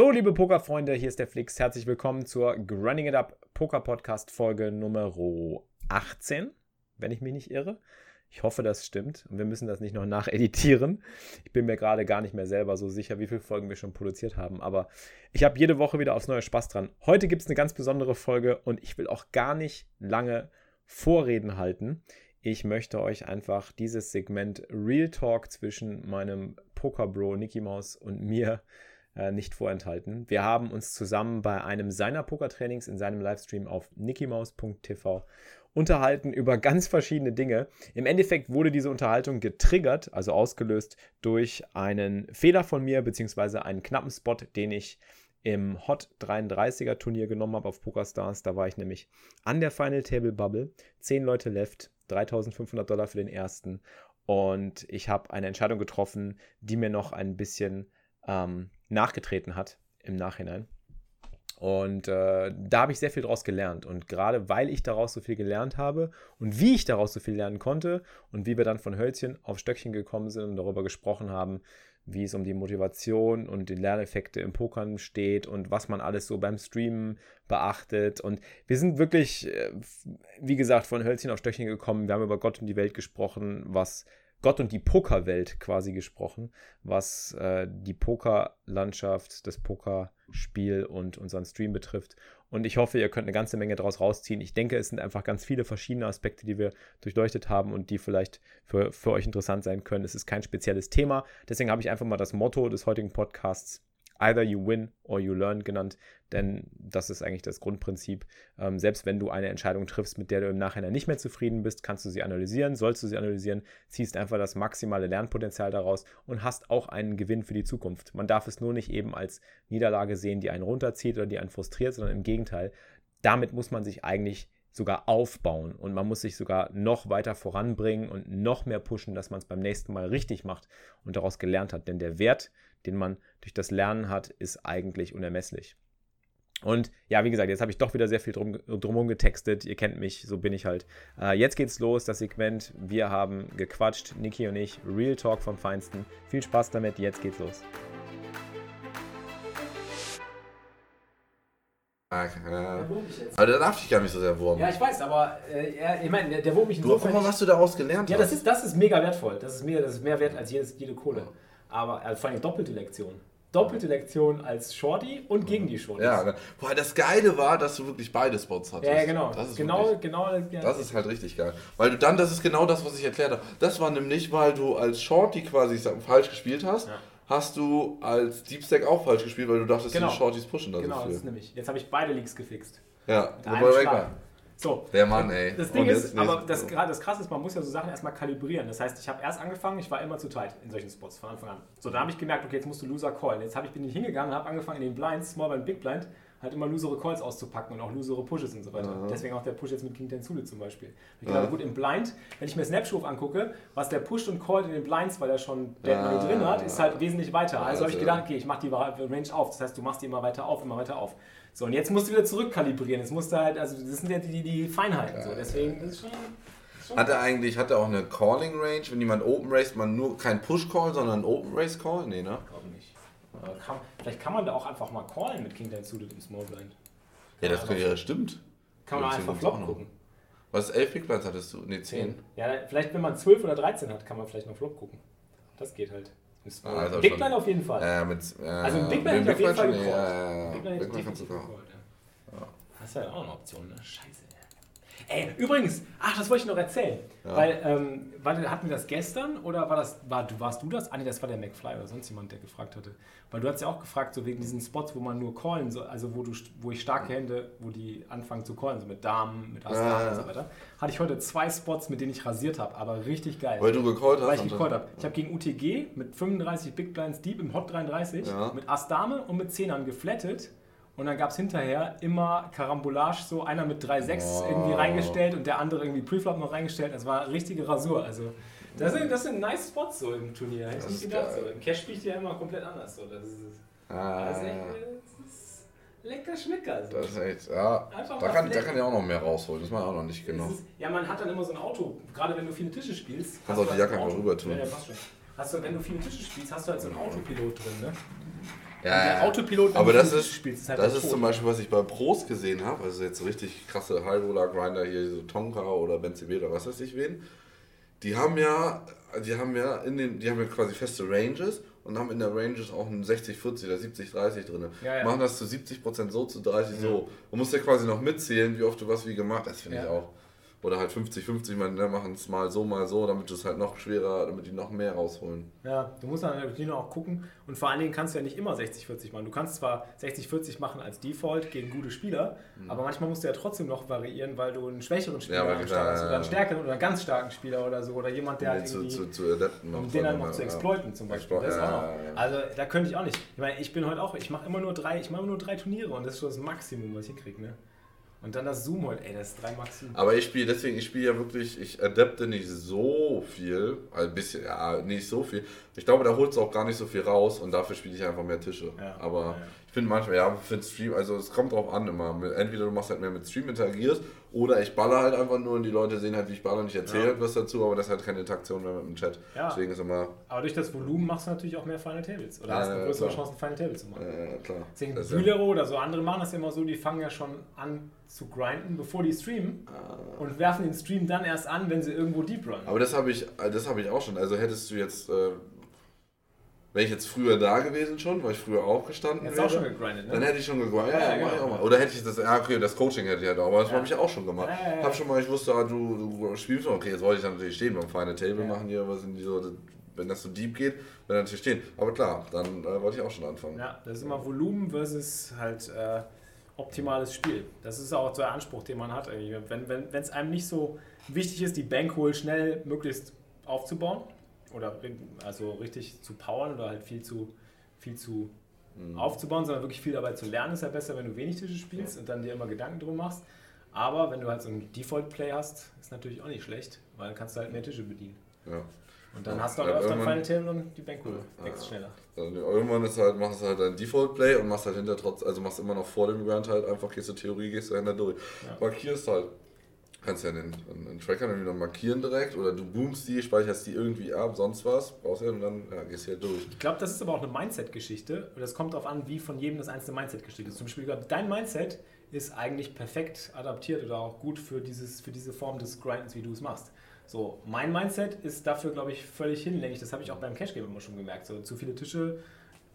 So, liebe Pokerfreunde, hier ist der Flix. Herzlich willkommen zur Grinding It Up Poker Podcast Folge Nummer 18, wenn ich mich nicht irre. Ich hoffe, das stimmt und wir müssen das nicht noch nacheditieren. Ich bin mir gerade gar nicht mehr selber so sicher, wie viele Folgen wir schon produziert haben, aber ich habe jede Woche wieder aufs neue Spaß dran. Heute gibt es eine ganz besondere Folge und ich will auch gar nicht lange Vorreden halten. Ich möchte euch einfach dieses Segment Real Talk zwischen meinem Poker-Bro Nicky Maus und mir äh, nicht vorenthalten. Wir haben uns zusammen bei einem seiner Pokertrainings in seinem Livestream auf nickymaus.tv unterhalten über ganz verschiedene Dinge. Im Endeffekt wurde diese Unterhaltung getriggert, also ausgelöst durch einen Fehler von mir, beziehungsweise einen knappen Spot, den ich im Hot 33er Turnier genommen habe auf PokerStars. Da war ich nämlich an der Final Table Bubble. Zehn Leute left, 3500 Dollar für den ersten. Und ich habe eine Entscheidung getroffen, die mir noch ein bisschen ähm, nachgetreten hat im Nachhinein. Und äh, da habe ich sehr viel daraus gelernt. Und gerade weil ich daraus so viel gelernt habe und wie ich daraus so viel lernen konnte und wie wir dann von Hölzchen auf Stöckchen gekommen sind und darüber gesprochen haben, wie es um die Motivation und die Lerneffekte im Pokern steht und was man alles so beim Streamen beachtet. Und wir sind wirklich, äh, wie gesagt, von Hölzchen auf Stöckchen gekommen. Wir haben über Gott und die Welt gesprochen, was Gott und die Pokerwelt quasi gesprochen, was äh, die Pokerlandschaft, das Pokerspiel und unseren Stream betrifft. Und ich hoffe, ihr könnt eine ganze Menge daraus rausziehen. Ich denke, es sind einfach ganz viele verschiedene Aspekte, die wir durchleuchtet haben und die vielleicht für, für euch interessant sein können. Es ist kein spezielles Thema. Deswegen habe ich einfach mal das Motto des heutigen Podcasts Either you win or you learn genannt, denn das ist eigentlich das Grundprinzip. Ähm, selbst wenn du eine Entscheidung triffst, mit der du im Nachhinein nicht mehr zufrieden bist, kannst du sie analysieren, sollst du sie analysieren, ziehst einfach das maximale Lernpotenzial daraus und hast auch einen Gewinn für die Zukunft. Man darf es nur nicht eben als Niederlage sehen, die einen runterzieht oder die einen frustriert, sondern im Gegenteil. Damit muss man sich eigentlich sogar aufbauen und man muss sich sogar noch weiter voranbringen und noch mehr pushen, dass man es beim nächsten Mal richtig macht und daraus gelernt hat. Denn der Wert, den man durch das Lernen hat, ist eigentlich unermesslich. Und ja, wie gesagt, jetzt habe ich doch wieder sehr viel drum, drumherum getextet. Ihr kennt mich, so bin ich halt. Äh, jetzt geht's los, das Segment. Wir haben gequatscht, Niki und ich. Real Talk vom Feinsten. Viel Spaß damit, jetzt geht's los. Ah, ja. Aber der darf dich gar nicht so sehr wurmen. Ja, ich weiß, aber äh, ich meine, der, der wurmt mich Du, guck insofern. mal, was du daraus gelernt ja, hast. das ist, das ist mega wertvoll. Das ist, mega, das ist mehr wert als jedes, jede Kohle. Aber äh, vor allem doppelte Lektion. Doppelte Lektion als Shorty und gegen die Shorties. ja, ne? boah, das Geile war, dass du wirklich beide Spots hattest. ja, genau. Das ist, genau, wirklich, genau. Ja, das ist halt richtig geil. Weil du dann, das ist genau das, was ich erklärt habe. Das war nämlich, weil du als Shorty quasi sag, falsch gespielt hast, Ja. hast du als Deep Stack auch falsch gespielt, weil du dachtest, Genau. die Shorties pushen da Genau, so das viel. ist nämlich. Jetzt habe ich beide Leaks gefixt. Ja, Mit wobei weg war. So. Der Mann, ey. Das Ding ist, aber das, das Krasse ist, man muss ja so Sachen erstmal kalibrieren. Das heißt, ich habe erst angefangen, ich war immer zu tight in solchen Spots von Anfang an. So, da habe ich gemerkt, okay, jetzt musst du Loser callen. Jetzt habe ich, bin ich hingegangen und habe angefangen in den Blinds, Small Blind, Big Blind, halt immer losere Calls auszupacken und auch losere Pushes und so weiter. Deswegen auch der Push jetzt mit King Ten Zulu zum Beispiel. Ich glaube, gut, im Blind, wenn ich mir Snapshot angucke, was der pusht und callt in den Blinds, weil er schon Dead Money Ah. drin hat, ist halt wesentlich weiter. Also habe ich Also. gedacht, okay, ich mache die Range auf. Das heißt, du machst die immer weiter auf, immer weiter auf. So, und jetzt musst du wieder zurückkalibrieren. Jetzt musst du halt, also das sind ja die, die Feinheiten. So. Deswegen ist es schon. Hat er eigentlich, hat er auch eine Calling Range, wenn jemand Open Race, man nur kein Push Call, sondern Open Race Call? Nee, ne? glaube nicht. Aber Kann, vielleicht kann man da auch einfach mal callen mit King Suited im Small Blind. Ja, das ja, stimmt. Kann man einfach Flop gucken. Was, 11 Big Blinds hattest du? Ne, 10. Ja, vielleicht wenn man 12 oder 13 hat, kann man vielleicht noch Flop gucken. Das geht halt. Ah, also Big Blind auf jeden Fall. Äh, mit, äh, also Big Blind hätte ich auf jeden Fall gecallt. Ja, ja, ja. Big Blind kannst du gecallt, ja. Das ist ja auch eine Option, ne? Scheiße. Ey, übrigens, ach, das wollte ich noch erzählen. Weil, ähm, war, hatten wir das gestern oder war das, war, du, warst du das? Ah, nee, das war der McFly oder sonst jemand, der gefragt hatte. Weil du hast ja auch gefragt, so wegen diesen Spots, wo man nur callen soll, also wo, du, wo ich starke Hände, wo die anfangen zu callen, so mit Damen, mit Ass, Ja, ja. und so weiter. Hatte ich heute zwei Spots, mit denen ich rasiert habe, aber richtig geil. Weil du gecallt hast. Weil ich gecallt habe. Ich habe gegen UTG mit 35 Big Blinds Deep im Hot 33 Ja. mit Ass Dame und mit Zehnern geflattet. Und dann gab es hinterher immer Karambolage, so einer mit 3-6 Oh. irgendwie reingestellt und der andere irgendwie Preflop noch reingestellt. Das war eine richtige Rasur. Also, das sind, das sind nice Spots so im Turnier. Hätte ich nicht gedacht. geil. So. Im Cash spiele ich ja immer komplett anders. So. Das ist, Ah, das ist echt das ist lecker Schmecker. So. das ist echt, ja. Einfach Da kann, da flecken. kann ich auch noch mehr rausholen. Das war auch noch nicht genau. ist, ja, man hat dann immer so ein Auto, gerade wenn du viele Tische spielst. Kannst hast auch du die Jacke einfach rüber tun. Ja, ja, passt schon. Hast du, wenn du viele Tische spielst, hast du halt so einen Autopilot drin, ne? Ja, Und der ja. Autopilot, Aber das ist, spielst, ist halt das ist Tod. zum Beispiel, was ich bei Pros gesehen habe, also jetzt so richtig krasse High Roller Grinder hier, so Tonka oder Benzibel oder was weiß ich wen. Die haben ja, die haben ja in den, die haben ja quasi feste Ranges und haben in der Ranges auch einen 60-40 oder 70-30 drin. Ja, ja. Machen das zu 70% so, zu 30 so. Man muss ja quasi noch mitzählen, wie oft du was wie gemacht hast, finde Ja. ich auch. Oder halt 50-50, man ne, machen es mal so, mal so, damit es halt noch schwerer, damit die noch mehr rausholen. Ja, du musst dann natürlich noch auch gucken. Und vor allen Dingen kannst du ja nicht immer 60-40 machen. Du kannst zwar 60-40 machen als Default gegen gute Spieler, aber manchmal musst du ja trotzdem noch variieren, weil du einen schwächeren Spieler Mhm. Ja, hast ja, oder einen stärkeren oder einen ganz starken Spieler oder so. Oder jemand, der halt den zu, irgendwie... zu, zu adapten. Um den dann noch zu exploiten zum Beispiel. Ist ja. Also da könnte ich auch nicht. Ich meine, ich bin heute auch, ich mache immer nur drei, ich mache nur drei Turniere und das ist schon das Maximum, was ich hinkriege, ne? Und dann das Zoom heute, ey, das ist drei Maximum. Aber ich spiele, deswegen, ich spiele ja wirklich, ich adapte nicht so viel, ein bisschen, ja, nicht so viel. Ich glaube, da holst du auch gar nicht so viel raus und dafür spiele ich einfach mehr Tische. Ja, Aber ja, ja. ich finde manchmal, ja, für den Stream, also es kommt drauf an immer. Entweder du machst halt mehr mit Stream interagierst oder ich baller halt einfach nur und die Leute sehen halt, wie ich baller und ich erzähle Ja. halt was dazu, aber das halt keine Interaktion mehr mit dem Chat. Ja. Deswegen ist immer, Aber durch das Volumen machst du natürlich auch mehr Final Tables. Oder Ja, hast eine ja, größere klar. Chance, Final Table zu machen. äh, klar. Deswegen Das ist ja- Bühlero oder so andere machen das ja immer so, die fangen ja schon an zu grinden, bevor die streamen und werfen den Stream dann erst an, wenn sie irgendwo deep run. Aber das habe ich, das habe ich auch schon. Also hättest du jetzt, äh, wäre ich jetzt früher da gewesen schon, weil ich früher auch gestanden Jetzt auch wäre, schon gegrindet, dann ne? hätte ich schon gegrindet. Ja, Ja, ja, genau. Oder hätte ich das, ja okay, das Coaching hätte ich halt auch, aber das Ja. habe ich ja auch schon gemacht. Ja, ja, ja. Hab schon mal, ich wusste, ah, du, du spielst noch, okay, jetzt wollte ich dann natürlich stehen beim Final Table Ja. machen hier, was sind die so, wenn das so deep geht, dann natürlich stehen. Aber klar, dann äh, wollte ich auch schon anfangen. Ja, das ist immer Volumen versus halt äh, optimales Spiel. Das ist auch der Anspruch, den man hat. Irgendwie. Wenn es wenn, einem nicht so wichtig ist, die Bankroll schnell möglichst aufzubauen oder also richtig zu powern oder halt viel zu, viel zu Mhm. aufzubauen, sondern wirklich viel dabei zu lernen, ist ja besser, wenn du wenig Tische spielst und dann dir immer Gedanken drum machst. Aber wenn du halt so einen Default-Play hast, ist natürlich auch nicht schlecht, weil dann kannst du halt mehr Tische bedienen. Ja. Und dann Ja, hast du auch ja, öfter Final Table und die Bankroll wächst schneller. Also irgendwann ist halt, machst du halt dein Default-Play und machst halt hinter trotz, also machst immer noch vor dem Grind halt einfach, gehst du Theorie, gehst du hinter durch. Ja. Markierst halt. Kannst ja den, den Tracker dann wieder markieren direkt oder du boomst die, speicherst die irgendwie ab, sonst was, brauchst du und dann ja, gehst du halt durch. Ich glaube, das ist aber auch eine Mindset-Geschichte. Und das kommt darauf an, wie von jedem das einzelne Mindset gestellt ist. Zum Beispiel, dein Mindset ist eigentlich perfekt adaptiert oder auch gut für, dieses, für diese Form des Grindens, wie du es machst. So, mein Mindset ist dafür, glaube ich, völlig hinlänglich. Das habe ich auch beim Cash Game immer schon gemerkt. So, zu viele Tische,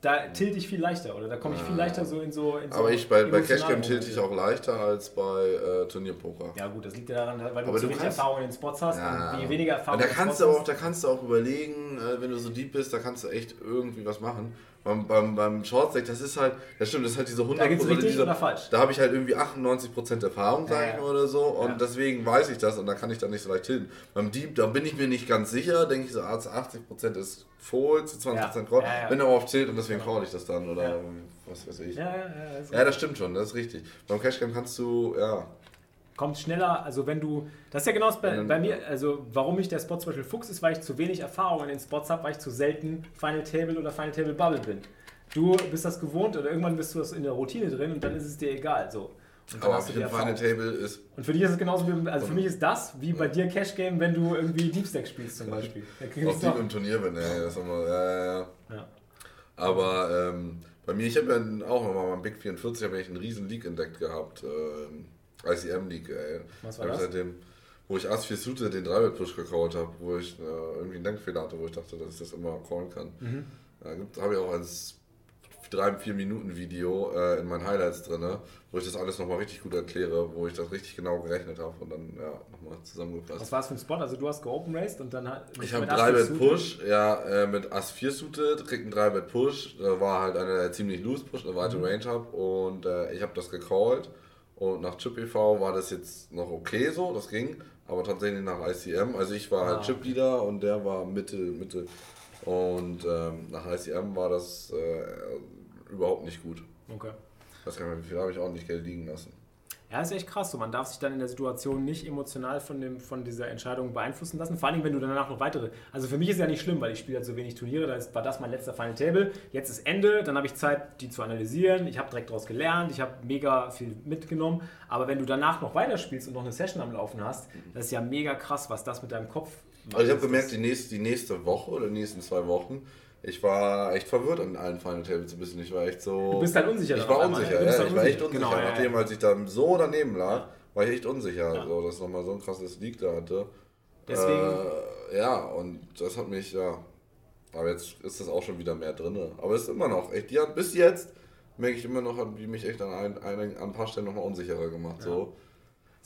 da tilte ich viel leichter oder da komme ich viel leichter so in so. In so Aber ich bei, bei Cashgame tilte ich auch leichter als bei äh, Turnierpoker. Ja, gut, das liegt ja daran, weil du Aber zu wenig kannst- Erfahrung in den Spots hast Ja. und je weniger Erfahrung da kannst du auch, da kannst du auch überlegen, äh, wenn du so deep bist, da kannst du echt irgendwie was machen. Beim, beim, beim Shortstack, das ist halt, das stimmt, das ist halt diese 100 Da richtig diese? Da habe ich halt irgendwie 98% Erfahrung, sag Ja, ja. oder so. Und Ja. deswegen weiß ich das und da kann ich dann nicht so leicht hin. Beim Deep, da bin ich mir nicht ganz sicher, denke ich so, ah, zu 80% ist Fold, zu 20% Call. Ja, ja. Bin aber auf Tilt und deswegen call ich das dann oder was weiß ich. Ja, das stimmt schon, das ist richtig. Beim Cashgame kannst du, ja, kommt schneller, also wenn du, das ist ja genau das bei, bei mir, also warum ich der Spot zum Beispiel Fuchs ist, weil ich zu wenig Erfahrung in den Spots habe, weil ich zu selten Final Table oder Final Table Bubble bin. Du bist das gewohnt oder irgendwann bist du das in der Routine drin und dann ist es dir egal. So. Aber die finde Final. Table ist Und für dich ist es genauso wie, also für mich ist das wie bei dir Cash Game, wenn du irgendwie Deep Stack spielst zum Beispiel. Auch Deep im Turnier bin, ja, das immer, ja, ja, ja. ja. Aber ähm, bei mir, ich habe ja auch nochmal beim Big 44 habe ich einen riesen League entdeckt gehabt. Ähm, ICM League, ey. Was war das? Seitdem, wo ich Ass 4 Suite den 3 push gecallt habe, wo ich äh, irgendwie einen Denkfehler hatte, wo ich dachte, dass ich das immer callen kann. Mhm. Gibt- habe ich auch drei, vier Minuten Video äh, in meinen Highlights drin, wo ich das alles nochmal richtig gut erkläre, wo ich das richtig genau gerechnet habe und dann ja, nochmal zusammengefasst. Was war es für ein Spot? Also du hast geopen raced und dann hat. Ich habe 3-Bet Push, ja, äh, mit Ass 4 suited, krieg einen 3-Bet Push, da war halt eine ziemlich loose Push, eine weite mhm. Range habe und äh, ich habe das gecallt und nach Chip EV war das jetzt noch okay so, das ging, aber tatsächlich nach ICM, also ich war halt ah, Chip Leader und der war Mitte, Mitte und ähm, nach ICM war das äh, überhaupt nicht gut. Okay. Das kann man, wie viel habe ich auch nicht Geld liegen lassen. Ja, ist echt krass. So, man darf sich dann in der Situation nicht emotional von, dem, von dieser Entscheidung beeinflussen lassen. Vor allem, wenn du danach noch weitere. Also für mich ist ja nicht schlimm, weil ich spiele halt so wenig Turniere. Da war das mein letzter Final Table. Jetzt ist Ende. Dann habe ich Zeit, die zu analysieren. Ich habe direkt daraus gelernt. Ich habe mega viel mitgenommen. Aber wenn du danach noch weiterspielst und noch eine Session am Laufen hast, das ist ja mega krass, was das mit deinem Kopf. macht. Also ich habe gemerkt, die nächste, die nächste Woche oder die nächsten zwei Wochen ich war echt verwirrt an allen Final Tables ein bisschen. Ich war echt so. Du bist halt unsicher. Ich war unsicher, ja. Ich war echt unsicher. Genau, Nachdem, ja, als ich dann so daneben lag, ja. war ich echt unsicher, ja. so, dass nochmal so ein krasses Leak da hatte. Deswegen. Äh, ja, und das hat mich, ja. Aber jetzt ist das auch schon wieder mehr drin. Aber es ist immer noch echt. Die hat bis jetzt merke ich immer noch, hat die mich echt an ein, ein, an ein paar Stellen nochmal unsicherer gemacht. So.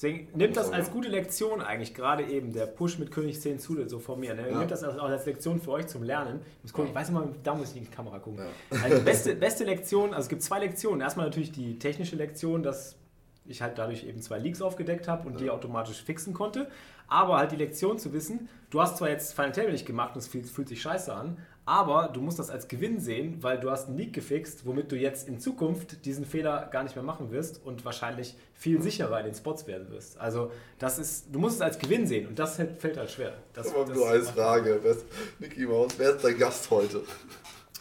Deswegen nimmt das als gute Lektion eigentlich, gerade eben der Push mit König 10 zu, so von mir. Ne? Ja. Nimmt das auch als Lektion für euch zum Lernen. Ich, muss gucken, ich weiß immer, da muss ich in die Kamera gucken. Ja. Also beste, beste Lektion, also es gibt zwei Lektionen. Erstmal natürlich die technische Lektion, dass ich halt dadurch eben zwei Leaks aufgedeckt habe und ja. die automatisch fixen konnte. Aber halt die Lektion zu wissen, du hast zwar jetzt Final Table nicht gemacht und es fühlt, fühlt sich scheiße an, aber du musst das als Gewinn sehen, weil du hast einen Leak gefixt, womit du jetzt in Zukunft diesen Fehler gar nicht mehr machen wirst und wahrscheinlich viel sicherer in den Spots werden wirst. Also das ist, du musst es als Gewinn sehen und das fällt halt schwer. Das, Aber nur als Frage, Niki Maus, wer ist dein Gast heute?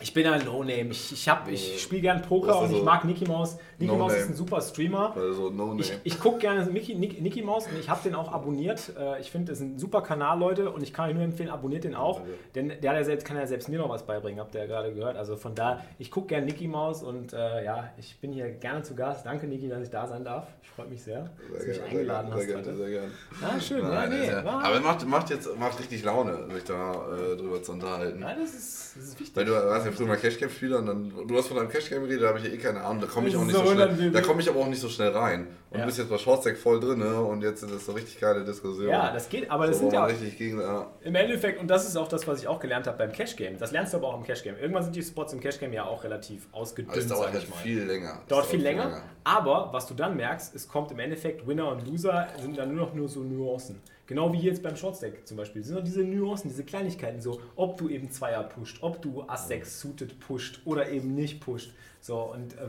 Ich bin ein No-Name. Ich, ich, ich spiele gern Poker und ich mag Nicky Maus. Nicky no Maus ist ein super Streamer. Also no ich ich gucke gerne Mickey, Nick, Nicky Maus und ich habe den auch abonniert. Äh, ich finde, das ist ein super Kanal, Leute, und ich kann euch nur empfehlen, abonniert den auch. Denn der, der selbst, kann ja selbst mir noch was beibringen, habt ihr ja gerade gehört. Also von da, ich gucke gerne Nicky Maus und äh, ja, ich bin hier gerne zu Gast. Danke, Nicky, dass ich da sein darf. Ich freue mich sehr, sehr dass du mich eingeladen sehr hast. Sehr, sehr gerne. Ah, schön. Nein, ja, nee, ja. Aber macht, macht jetzt macht richtig Laune, sich da äh, drüber zu unterhalten. Nein, das ist, das ist wichtig. Weil du hast ja früher mal Cashcamp Spieler und dann, du hast von deinem Cashgame geredet, da habe ich ja eh keine Ahnung, da komme ich auch nicht so schnell, da komme ich aber auch nicht so schnell rein. Und ja. du bist jetzt bei Shortstack voll drin ne? und jetzt ist das so richtig geile Diskussion. Ja, das geht, aber das so, sind ja richtig gegen, ja. im Endeffekt, und das ist auch das, was ich auch gelernt habe beim Cashgame, das lernst du aber auch im Cashgame. Irgendwann sind die Spots im Cashgame ja auch relativ ausgedünnt, aber es dauert halt viel länger. Dauert viel länger, länger, aber was du dann merkst, es kommt im Endeffekt, Winner und Loser sind dann nur noch nur so Nuancen. Genau wie jetzt beim Shortstack zum Beispiel. Das sind diese Nuancen, diese Kleinigkeiten, so ob du eben Zweier pusht, ob du Ass 6 suited pusht oder eben nicht pusht. So und äh,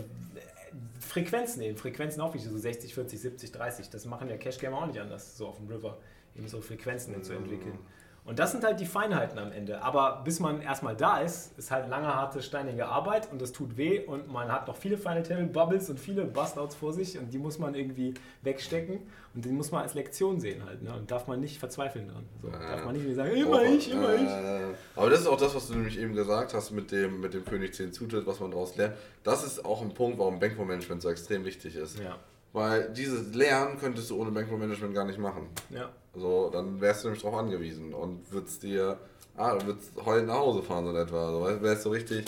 Frequenzen eben, Frequenzen auch wichtig, so 60, 40, 70, 30. Das machen ja Cash Gamer auch nicht anders, so auf dem River, eben so Frequenzen zu entwickeln. Und das sind halt die Feinheiten am Ende. Aber bis man erstmal da ist, ist halt lange, harte, steinige Arbeit und das tut weh und man hat noch viele Final Table Bubbles und viele Bustouts vor sich und die muss man irgendwie wegstecken und die muss man als Lektion sehen halt. Ne? Und darf man nicht verzweifeln dran. So, äh, darf man nicht sagen, immer oh, ich, immer äh, ich. Aber das ist auch das, was du nämlich eben gesagt hast mit dem, mit dem König 10 Zutritt, was man daraus lernt. Das ist auch ein Punkt, warum Bankroll-Management so extrem wichtig ist. Ja. Weil dieses Lernen könntest du ohne Bankroll-Management gar nicht machen. Ja. So, dann wärst du nämlich darauf angewiesen und würdest dir, ah, du würdest heute nach Hause fahren so etwa. So, wärst du richtig.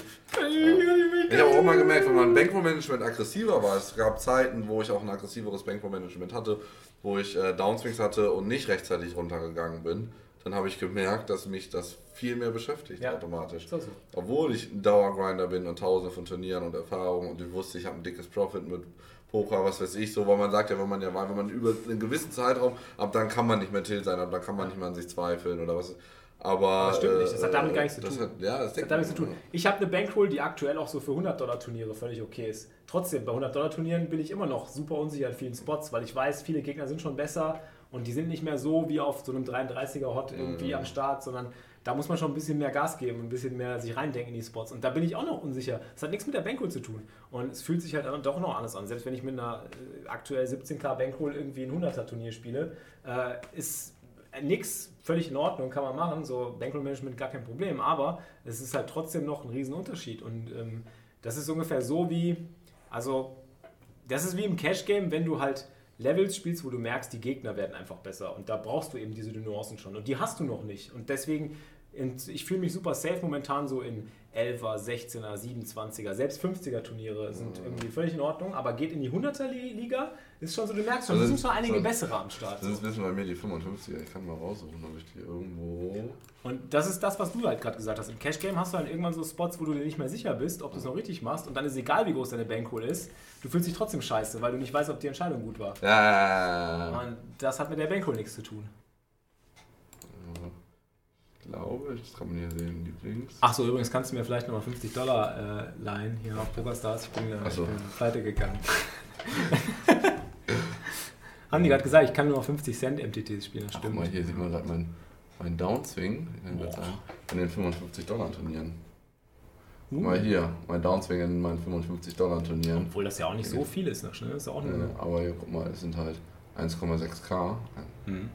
Ich habe auch mal gemerkt, wenn mein Bankroll-Management aggressiver war, es gab Zeiten, wo ich auch ein aggressiveres Bankroll-Management hatte, wo ich äh, Downswings hatte und nicht rechtzeitig runtergegangen bin, dann habe ich gemerkt, dass mich das viel mehr beschäftigt ja. automatisch. So, so. Obwohl ich ein Dauergrinder bin und tausende von Turnieren und Erfahrungen und ich wusste, ich habe ein dickes Profit mit Poker, was weiß ich, so, weil man sagt ja, wenn man ja, wenn man über einen gewissen Zeitraum, ab dann kann man nicht mehr Tilt sein, ab dann kann man nicht mehr an sich zweifeln oder was. Aber das stimmt nicht, das hat damit gar nichts zu tun. Hat, ja, das, das hat damit zu tun. Ich habe eine Bankroll, die aktuell auch so für 100 Dollar Turniere völlig okay ist. Trotzdem, bei 100 Dollar Turnieren bin ich immer noch super unsicher in vielen Spots, weil ich weiß, viele Gegner sind schon besser und die sind nicht mehr so wie auf so einem 33er Hot irgendwie mhm. am Start, sondern da muss man schon ein bisschen mehr Gas geben, ein bisschen mehr sich reindenken in die Spots. Und da bin ich auch noch unsicher. Das hat nichts mit der Bankroll zu tun. Und es fühlt sich halt doch noch anders an. Selbst wenn ich mit einer äh, aktuell 17k Bankroll irgendwie ein 100er Turnier spiele, äh, ist nichts völlig in Ordnung, kann man machen. So Bankroll Management gar kein Problem. Aber es ist halt trotzdem noch ein Riesenunterschied. Und ähm, das ist ungefähr so wie, also das ist wie im Cash Game, wenn du halt Levels spielst, wo du merkst, die Gegner werden einfach besser. Und da brauchst du eben diese Nuancen schon. Und die hast du noch nicht. Und deswegen Und ich fühle mich super safe momentan so in 11er, 16er, 27er, selbst 50er Turniere sind Mhm. irgendwie völlig in Ordnung, aber geht in die 100er Li- Liga, ist schon so, du merkst schon, Also es sind schon einige so- bessere am Start. Das ist ein bisschen bei mir die 55er. Ich kann mal raussuchen, ob ich die irgendwo. Und das ist das, was du halt gerade gesagt hast. Im Cash Game hast du halt irgendwann so Spots, wo du dir nicht mehr sicher bist, ob du es noch richtig machst und dann ist egal, wie groß deine Bankroll ist. Du fühlst dich trotzdem scheiße, weil du nicht weißt, ob die Entscheidung gut war. Ja, Und das hat mit der Bankroll nichts zu tun. Ich glaube, das kann man hier sehen, Lieblings. Ach so, übrigens kannst du mir vielleicht nochmal 50 Dollar äh, leihen hier auf PokerStars. Ich bin, äh, so. ich bin pleite gegangen. Haben die gerade gesagt, ich kann nur noch 50 Cent MTTs spielen, das Ach, guck stimmt. mal, hier sieht man gerade mein, mein Downswing in den- in den 55 Dollar Turnieren. Guck Uh. mal hier, mein Downswing in meinen 55 Dollar Turnieren. Obwohl das ja auch nicht so viel ist, ne? Das ist ja auch nur. Äh, aber hier, guck mal, es sind halt 1,6k. Mhm.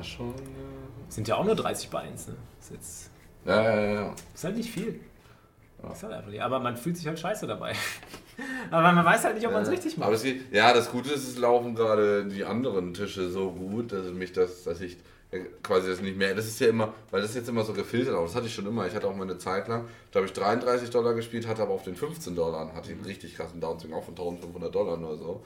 Ist schon. Äh, Sind ja auch nur 30 bei 1, ne? Ist jetzt. ja, ja, ja, ja. Ist halt nicht viel. Ja. Ist halt einfach nicht. Aber man fühlt sich halt scheiße dabei. Aber man weiß halt nicht, ob man es Ja. richtig Aber macht. es geht, ja, das Gute ist, es laufen gerade die anderen Tische so gut, dass mich das, dass ich äh, quasi das nicht mehr. Das ist ja immer, weil das ist jetzt immer so gefiltert, aber das hatte ich schon immer. Ich hatte auch mal eine Zeit lang, da habe ich 33 Dollar gespielt, hatte aber auf den 15 Dollar, hatte ich einen richtig krassen Downswing, auch von 1500 Dollar oder so.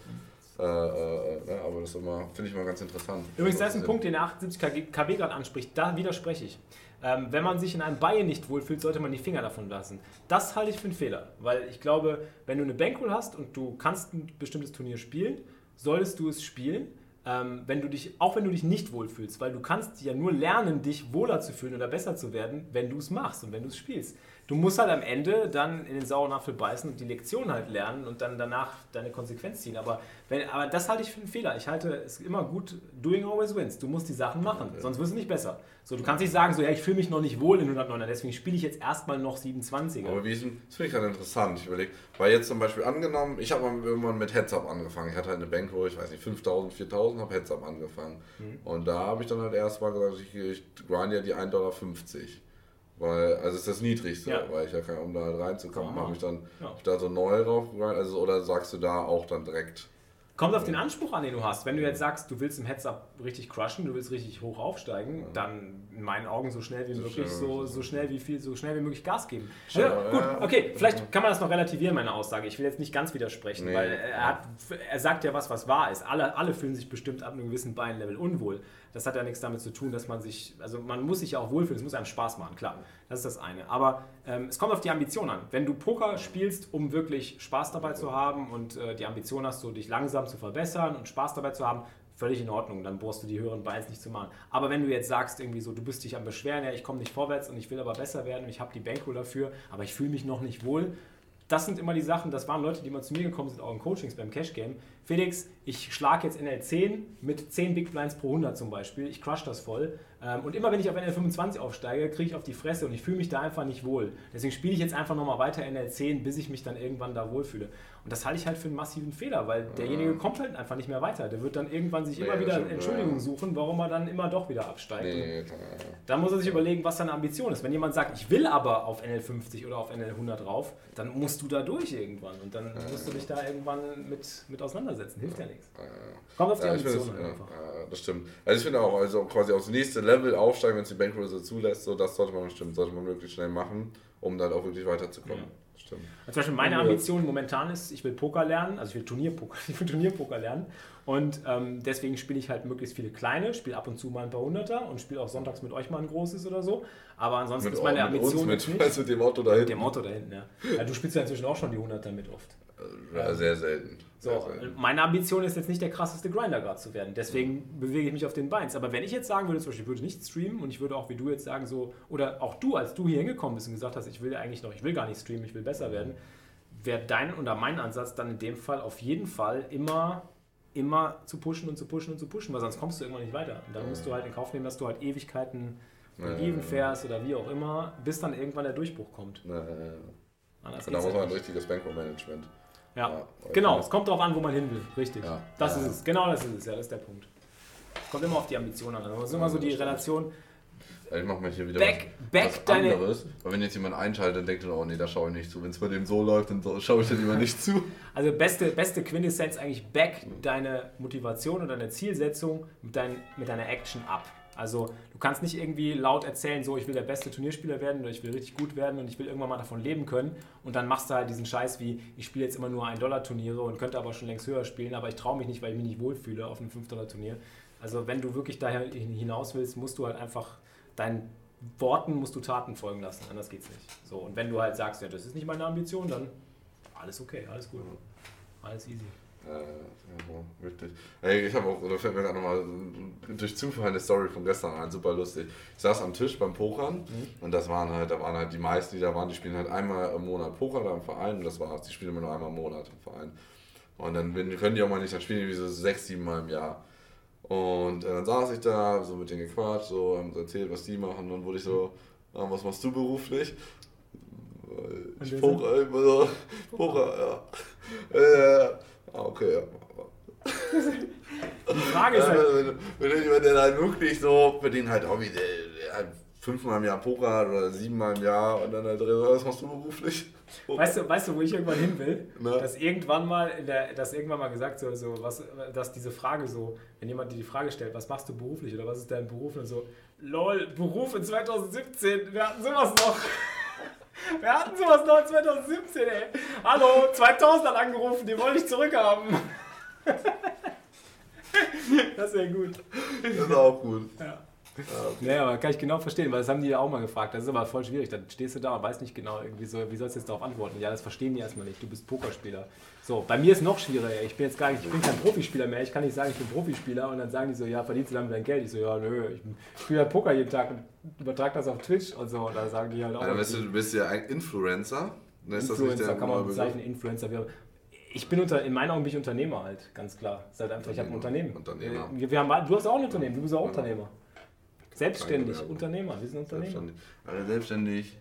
Äh, äh, äh, aber das finde ich mal ganz interessant. Übrigens, da ist ein Punkt, den der 78 KB gerade anspricht. Da widerspreche ich. Ähm, wenn man sich in einem Buy nicht wohlfühlt, sollte man die Finger davon lassen. Das halte ich für einen Fehler, weil ich glaube, wenn du eine Bankroll hast und du kannst ein bestimmtes Turnier spielen, solltest du es spielen. Ähm, wenn du dich, auch wenn du dich nicht wohlfühlst, weil du kannst ja nur lernen, dich wohler zu fühlen oder besser zu werden, wenn du es machst und wenn du es spielst. Du musst halt am Ende dann in den sauren Apfel beißen und die Lektion halt lernen und dann danach deine Konsequenz ziehen. Aber, wenn, aber das halte ich für einen Fehler. Ich halte es immer gut, doing always wins. Du musst die Sachen machen, sonst wirst du nicht besser. So, du kannst nicht sagen, so, ja, ich fühle mich noch nicht wohl in 109er, deswegen spiele ich jetzt erstmal noch 27er. Aber wie ist denn, das finde ich gerade interessant. Ich überlege, weil jetzt zum Beispiel angenommen, ich habe mal irgendwann mit Heads-Up angefangen. Ich hatte halt eine Bankroll, ich weiß nicht, 5000, 4000, habe Heads-Up angefangen. Und da habe ich dann halt erstmal gesagt, ich, ich grind ja die 1,50 Dollar. Weil, also ist das niedrigste, Ja. weil ich ja kann, um da halt reinzukommen, habe ich dann Ja. ich da so neu drauf. Also, oder sagst du da auch dann direkt? Kommt auf den Anspruch an, den du hast. Wenn du jetzt sagst, du willst im Heads-Up richtig crushen, du willst richtig hoch aufsteigen, dann in meinen Augen so schnell wie So möglich, schnell, so, so schnell wie viel, so schnell wie möglich Gas geben. Schnell, Ja, gut, ja. okay, vielleicht kann man das noch relativieren, meine Aussage. Ich will jetzt nicht ganz widersprechen, Nee. weil er, hat, er sagt ja was, was wahr ist. Alle, alle fühlen sich bestimmt ab einem gewissen Beinlevel unwohl. Das hat ja nichts damit zu tun, dass man sich, also man muss sich ja auch wohlfühlen, es muss einem Spaß machen, klar. Das ist das eine. Aber ähm, es kommt auf die Ambition an. Wenn du Poker spielst, um wirklich Spaß dabei zu haben und äh, die Ambition hast, so dich langsam zu verbessern und Spaß dabei zu haben, völlig in Ordnung. Dann brauchst du die höheren Beins nicht zu machen. Aber wenn du jetzt sagst, irgendwie so, du bist dich am Beschweren, ja, ich komme nicht vorwärts und ich will aber besser werden und ich habe die Bankroll dafür, aber ich fühle mich noch nicht wohl. Das sind immer die Sachen, das waren Leute, die mal zu mir gekommen sind, auch in Coachings beim Cash Game. Felix, ich schlage jetzt NL10 mit 10 Big Blinds pro 100 zum Beispiel. Ich crush das voll. Ähm, Und immer wenn ich auf NL25 aufsteige, kriege ich auf die Fresse und ich fühle mich da einfach nicht wohl. Deswegen spiele ich jetzt einfach nochmal weiter NL10, bis ich mich dann irgendwann da wohlfühle. Und das halte ich halt für einen massiven Fehler, weil derjenige kommt halt einfach nicht mehr weiter. Der wird dann irgendwann sich Nee, immer das wieder ja. suchen, warum er dann immer doch wieder absteigt. Nee, dann muss er sich überlegen, was seine Ambition ist. Wenn jemand sagt, ich will aber auf NL50 oder auf NL100 drauf, dann musst du da durch irgendwann. Und dann musst du dich da irgendwann mit, mit auseinandersetzen. Hilft ja nichts. Kommt auf die Ja, Ambition ja, einfach. ja, das stimmt. Also ich finde auch, also quasi aufs nächste Level aufsteigen, wenn es die Bankroll so zulässt, so das sollte man bestimmt, sollte man wirklich schnell machen, um dann auch wirklich weiterzukommen. Ja. Stimmt. Also zum Beispiel meine. Ambition momentan ist, ich will Poker lernen, also ich will Turnierpoker, ich will Turnierpoker lernen. Und ähm, deswegen spiele ich halt möglichst viele kleine, spiele ab und zu mal ein paar Hunderter und spiele auch sonntags mit euch mal ein großes oder so. Aber ansonsten ist meine mit Ambition uns, jetzt mit, nicht. also mit dem Auto dahin. Der Motto da hinten, ja. ja. Du spielst ja inzwischen auch schon die Hunderter mit oft. Ja, sehr selten. So, Sehr selten. meine Ambition ist jetzt nicht der krasseste Grinder gerade zu werden. Deswegen bewege ich mich auf den Beins. Aber wenn ich jetzt sagen würde, zum Beispiel, ich würde nicht streamen und ich würde auch wie du jetzt sagen, so, oder auch du, als du hier hingekommen bist und gesagt hast, ich will eigentlich noch, ich will gar nicht streamen, ich will besser werden, wäre dein oder mein Ansatz dann in dem Fall auf jeden Fall immer, immer zu pushen und zu pushen und zu pushen, weil sonst kommst du irgendwann nicht weiter. Und dann musst du halt in Kauf nehmen, dass du halt Ewigkeiten Ja, ja, ja. fährst oder wie auch immer, bis dann irgendwann der Durchbruch kommt. Ja, ja, ja. Anders Und da geht's muss ja man ein richtiges Bankroll-Management. Ja, Ja, genau. Es kommt darauf an, wo man hin will. Richtig. Ja. Das Ja. ist es. Genau das ist es. Ja, das ist der Punkt. Es kommt immer auf die Ambition an. Das ist immer so die. Relation. Ich mach mal hier wieder Back- was, back was deine- anderes. Weil wenn jetzt jemand einschaltet, dann denkt er, oh nee, da schaue ich nicht zu. Wenn es bei dem so läuft, dann schaue ich da lieber nicht zu. Also beste, beste Quintessenz eigentlich back deine Motivation und deine Zielsetzung mit, dein, mit deiner Action ab. Also du kannst nicht irgendwie laut erzählen, so ich will der beste Turnierspieler werden oder ich will richtig gut werden und ich will irgendwann mal davon leben können und dann machst du halt diesen Scheiß wie, ich spiele jetzt immer nur 1-Dollar-Turniere und könnte aber schon längst höher spielen, aber ich traue mich nicht, weil ich mich nicht wohlfühle auf einem 5-Dollar-Turnier. Also wenn du wirklich da hinaus willst, musst du halt einfach deinen Worten musst du Taten folgen lassen, anders geht's nicht. So, und wenn du halt sagst, ja, das ist nicht meine Ambition, dann alles okay, alles gut. Alles easy. Äh, ja, richtig. Ey, ich habe auch, da fällt mir gerade nochmal durch Zufall eine Story von gestern ein, super lustig. Ich saß am Tisch beim Pokern mhm. und das waren halt, da waren halt die meisten, die da waren, die spielen halt einmal im Monat Poker da im Verein und das war's. Die spielen immer nur einmal im Monat im Verein. Und dann können die auch mal nicht, dann spielen die so sechs, sieben Mal im Jahr. Und äh, dann saß ich da, so mit denen gequatscht, so, haben erzählt, was die machen. Und dann wurde ich so, ah, was machst du beruflich? Ich poker immer so. Poker, ja. Äh, ah, okay, ja. Die Frage ist halt. Wenn, wenn, wenn der halt wirklich so, für den halt Hobby, der, der halt fünfmal im Jahr Poker oder siebenmal im Jahr und dann halt drin, was machst du beruflich? Weißt du, weißt du, wo ich irgendwann hin will? Na? Dass irgendwann mal in der, dass irgendwann mal gesagt so, so was, dass diese Frage so, wenn jemand dir die Frage stellt, was machst du beruflich oder was ist dein Beruf und so, lol, Beruf in 2017, wir hatten sowas noch. Wir hatten sowas noch in 2017, ey. Hallo, 2000 hat angerufen, die wollte ich zurückhaben. Das wäre gut. Das ist auch gut. Ja. Ah, okay. Ja, aber kann ich genau verstehen, weil das haben die ja auch mal gefragt. Das ist aber voll schwierig. Dann stehst du da und weißt nicht genau, irgendwie so, wie sollst du jetzt darauf antworten? Ja, das verstehen die erstmal nicht. Du bist Pokerspieler. So, bei mir ist noch schwieriger. Ich bin jetzt gar nicht, ich bin kein Profispieler mehr. Ich kann nicht sagen, ich bin Profispieler und dann sagen die so, ja, verdienst du damit dein Geld? Ich so, ja, nö, ich spiele halt Poker jeden Tag und übertrage das auf Twitch und so. Und da sagen die halt auch. Ja, weißt du, du bist ja ein Influencer. Dann Influencer kann man bezeichnen, Influencer. Ich bin unter, in meinen Augen bin ich Unternehmer halt, ganz klar. Ist halt einfach, ich habe ein Unternehmen. Unternehmer. Wir, wir haben, du hast auch ein Unternehmen, du bist auch Unternehmer. Selbstständig, Unternehmer, wir sind Unternehmer. Selbstständig. Also selbstständig.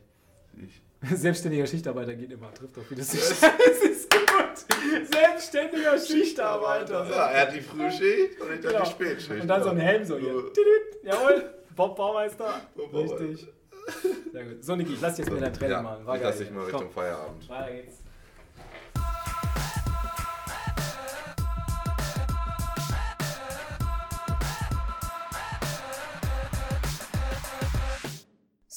Ich. Selbstständiger Schichtarbeiter geht immer, trifft auf vieles. das ist gut. Selbstständiger Schichtarbeiter. Ja, er hat die Frühschicht und ich dann ja. die Spätschicht. Und dann so ein Helm so hier. Jawohl, Bob Baumeister. Richtig. Sehr gut. So, Niki, ich lass dich jetzt mit deinem Training ja, machen. War ich lass dich mal Richtung. Feierabend. Weiter geht's.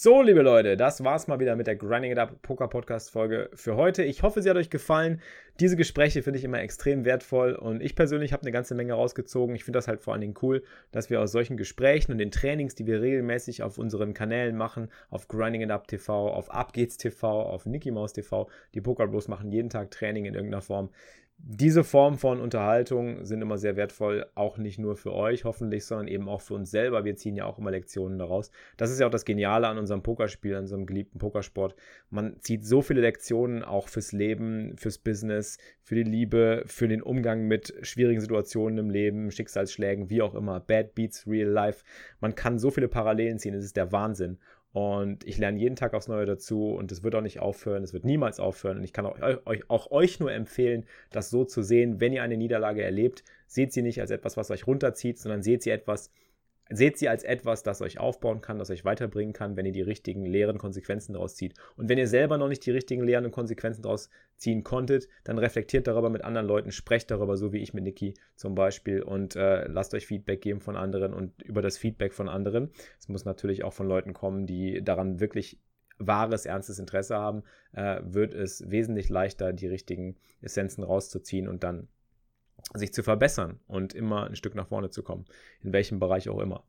So, liebe Leute, das war's mal wieder mit der Grinding It Up Poker Podcast Folge für heute. Ich hoffe, sie hat euch gefallen. Diese Gespräche finde ich immer extrem wertvoll und ich persönlich habe eine ganze Menge rausgezogen. Ich finde das halt vor allen Dingen cool, dass wir aus solchen Gesprächen und den Trainings, die wir regelmäßig auf unseren Kanälen machen, auf Grinding It Up TV, auf Up Geht's TV, auf Nicky Maus TV, die Poker Bros machen jeden Tag Training in irgendeiner Form diese Form von Unterhaltung sind immer sehr wertvoll, auch nicht nur für euch hoffentlich, sondern eben auch für uns selber. Wir ziehen ja auch immer Lektionen daraus. Das ist ja auch das Geniale an unserem Pokerspiel, an unserem geliebten Pokersport. Man zieht so viele Lektionen auch fürs Leben, fürs Business, für die Liebe, für den Umgang mit schwierigen Situationen im Leben, Schicksalsschlägen, wie auch immer. Bad Beats, Real Life. Man kann so viele Parallelen ziehen, es ist der Wahnsinn. Und ich lerne jeden Tag aufs Neue dazu und es wird auch nicht aufhören, es wird niemals aufhören. Und ich kann auch euch, auch euch nur empfehlen, das so zu sehen, wenn ihr eine Niederlage erlebt, seht sie nicht als etwas, was euch runterzieht, sondern seht sie etwas, Seht sie als etwas, das euch aufbauen kann, das euch weiterbringen kann, wenn ihr die richtigen leeren Konsequenzen daraus zieht. Und wenn ihr selber noch nicht die richtigen leeren Konsequenzen daraus ziehen konntet, dann reflektiert darüber mit anderen Leuten, sprecht darüber, so wie ich mit Niki zum Beispiel, und äh, lasst euch Feedback geben von anderen und über das Feedback von anderen. Es muss natürlich auch von Leuten kommen, die daran wirklich wahres, ernstes Interesse haben, äh, wird es wesentlich leichter, die richtigen Essenzen rauszuziehen und dann sich zu verbessern und immer ein Stück nach vorne zu kommen, in welchem Bereich auch immer.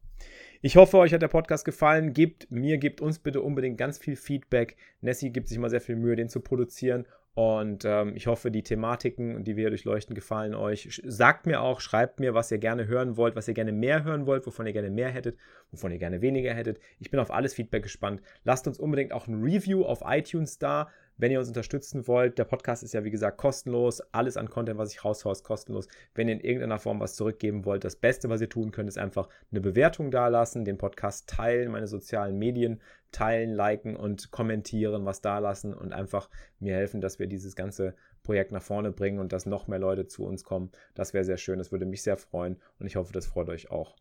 Ich hoffe, euch hat der Podcast gefallen. Gebt mir, gebt uns bitte unbedingt ganz viel Feedback. Nessie gibt sich mal sehr viel Mühe, den zu produzieren. Und ähm, ich hoffe, die Thematiken, die wir durchleuchten, gefallen euch. Sagt mir auch, schreibt mir, was ihr gerne hören wollt, was ihr gerne mehr hören wollt, wovon ihr gerne mehr hättet, wovon ihr gerne weniger hättet. Ich bin auf alles Feedback gespannt. Lasst uns unbedingt auch ein Review auf iTunes da. Wenn ihr uns unterstützen wollt, der Podcast ist ja wie gesagt kostenlos. Alles an Content, was ich raushaue, ist kostenlos. Wenn ihr in irgendeiner Form was zurückgeben wollt, das Beste, was ihr tun könnt, ist einfach eine Bewertung dalassen, den Podcast teilen, meine sozialen Medien teilen, liken und kommentieren, was dalassen und einfach mir helfen, dass wir dieses ganze Projekt nach vorne bringen und dass noch mehr Leute zu uns kommen. Das wäre sehr schön. Das würde mich sehr freuen und ich hoffe, das freut euch auch.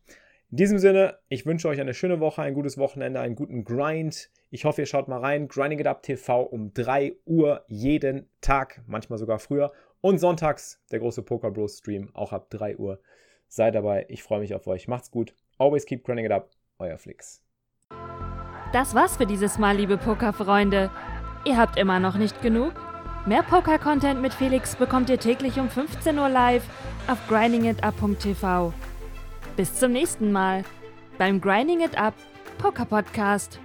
In diesem Sinne, ich wünsche euch eine schöne Woche, ein gutes Wochenende, einen guten Grind. Ich hoffe, ihr schaut mal rein. Grinding It Up TV um 3 Uhr jeden Tag, manchmal sogar früher. Und sonntags der große Poker Bros Stream, auch ab 3 Uhr. Seid dabei, ich freue mich auf euch. Macht's gut. Always keep grinding it up. Euer Flix. Das war's für dieses Mal, liebe Pokerfreunde. Ihr habt immer noch nicht genug? Mehr Poker-Content mit Felix bekommt ihr täglich um 15 Uhr live auf grindingitup.tv. Bis zum nächsten Mal beim Grinding It Up Poker Podcast.